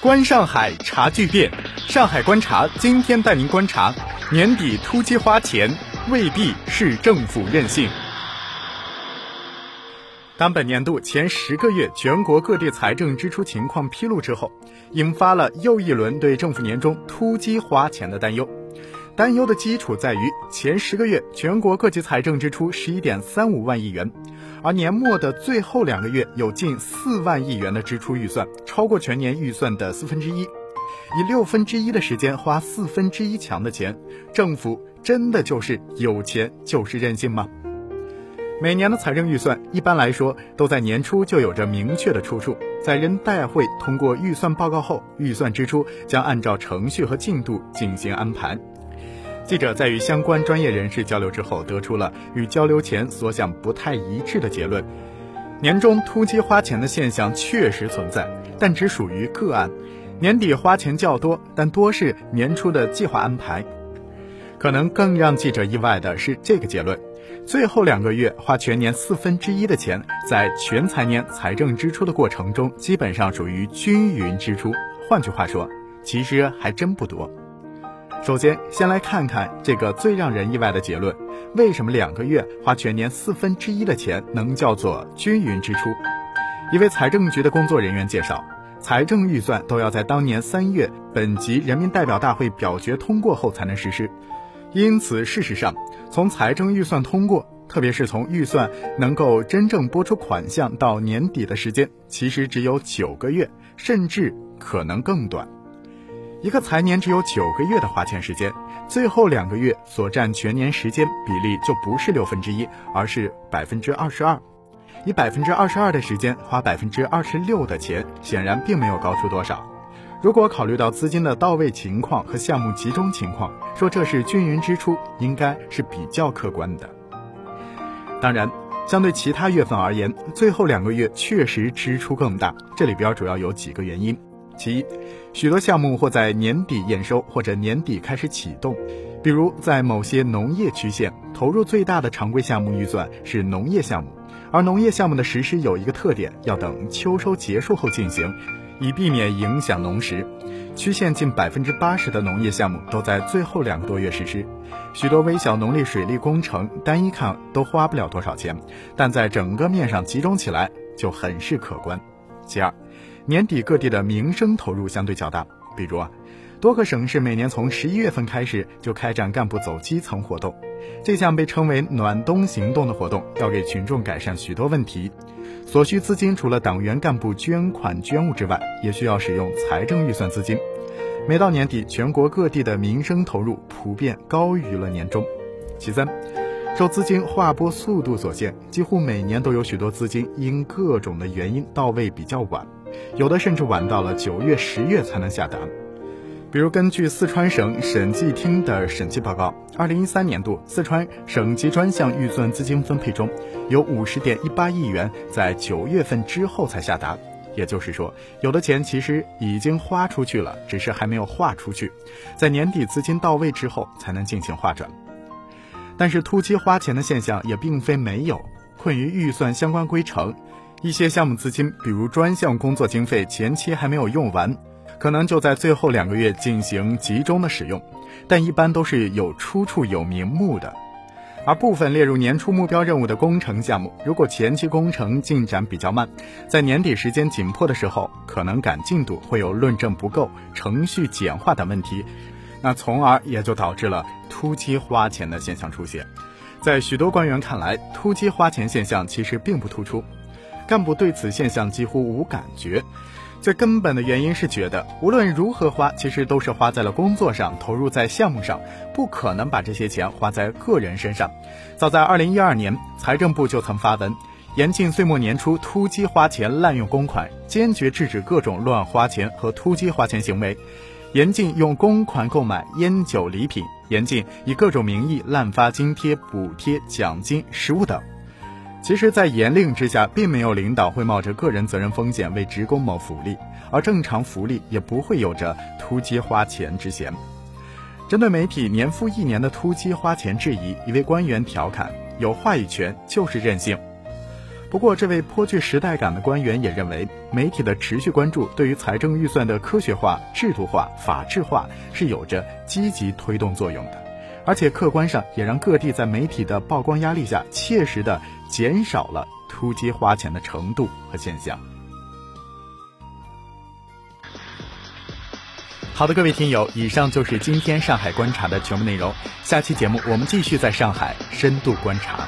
观上海查巨变，上海观察今天带您观察年底突击花钱未必是政府任性。当本年度前十个月全国各地财政支出情况披露之后，引发了又一轮对政府年终突击花钱的担忧。担忧的基础在于前十个月全国各级财政支出十一点三五万亿元。而年末的最后两个月有近四万亿元的支出预算，超过全年预算的四分之一。以六分之一的时间花四分之一强的钱，政府真的就是有钱就是任性吗？每年的财政预算一般来说都在年初就有着明确的出处，在人代会通过预算报告后，预算支出将按照程序和进度进行安排。记者在与相关专业人士交流之后，得出了与交流前所想不太一致的结论：年终突击花钱的现象确实存在，但只属于个案。年底花钱较多，但多是年初的计划安排。可能更让记者意外的是这个结论：最后两个月花全年四分之一的钱，在全财年财政支出的过程中，基本上属于均匀支出。换句话说，其实还真不多。首先，先来看看这个最让人意外的结论：为什么两个月花全年四分之一的钱能叫做均匀支出？一位财政局的工作人员介绍，财政预算都要在当年三月本级人民代表大会表决通过后才能实施，因此事实上，从财政预算通过，特别是从预算能够真正拨出款项到年底的时间，其实只有九个月，甚至可能更短。一个财年只有九个月的花钱时间，最后两个月所占全年时间比例就不是六分之一，而是百分之二十二。以百分之二十二的时间花百分之二十六的钱，显然并没有高出多少。如果考虑到资金的到位情况和项目集中情况，说这是均匀支出，应该是比较客观的。当然，相对其他月份而言，最后两个月确实支出更大。这里边主要有几个原因。其一，许多项目或在年底验收，或者年底开始启动。比如，在某些农业区县，投入最大的常规项目预算是农业项目，而农业项目的实施有一个特点，要等秋收结束后进行，以避免影响农时。区县近百分之八十的农业项目都在最后两个多月实施。许多微小农力水利工程，单一看都花不了多少钱，但在整个面上集中起来就很是可观。其二。年底各地的民生投入相对较大，比如啊，多个省市每年从十一月份开始就开展干部走基层活动，这项被称为“暖冬行动”的活动，要给群众改善许多问题，所需资金除了党员干部捐款捐物之外，也需要使用财政预算资金。每到年底，全国各地的民生投入普遍高于了年终。其三，受资金划拨速度所限，几乎每年都有许多资金因各种的原因到位比较晚。有的甚至晚到了九月、十月才能下达。比如，根据四川省审计厅的审计报告，二零一三年度四川省级专项预算资金分配中，有五十点一八亿元在九月份之后才下达。也就是说，有的钱其实已经花出去了，只是还没有划出去，在年底资金到位之后才能进行划转。但是，突击花钱的现象也并非没有，困于预算相关规程。一些项目资金，比如专项工作经费，前期还没有用完，可能就在最后两个月进行集中的使用，但一般都是有出处、有名目的。而部分列入年初目标任务的工程项目，如果前期工程进展比较慢，在年底时间紧迫的时候，可能赶进度会有论证不够、程序简化等问题，那从而也就导致了突击花钱的现象出现。在许多官员看来，突击花钱现象其实并不突出。干部对此现象几乎无感觉，最根本的原因是觉得无论如何花，其实都是花在了工作上，投入在项目上，不可能把这些钱花在个人身上。早在二零一二年，财政部就曾发文，严禁岁末年初突击花钱、滥用公款，坚决制止各种乱花钱和突击花钱行为，严禁用公款购买烟酒礼品，严禁以各种名义滥发津贴、补贴、奖金、食物等。其实，在严令之下，并没有领导会冒着个人责任风险为职工谋福利，而正常福利也不会有着突击花钱之嫌。针对媒体年复一年的突击花钱质疑，一位官员调侃：“有话语权就是任性。”不过，这位颇具时代感的官员也认为，媒体的持续关注对于财政预算的科学化、制度化、法治化是有着积极推动作用的，而且客观上也让各地在媒体的曝光压力下，切实的减少了突击花钱的程度和现象。好的，各位听友，以上就是今天上海观察的全部内容。下期节目我们继续在上海深度观察。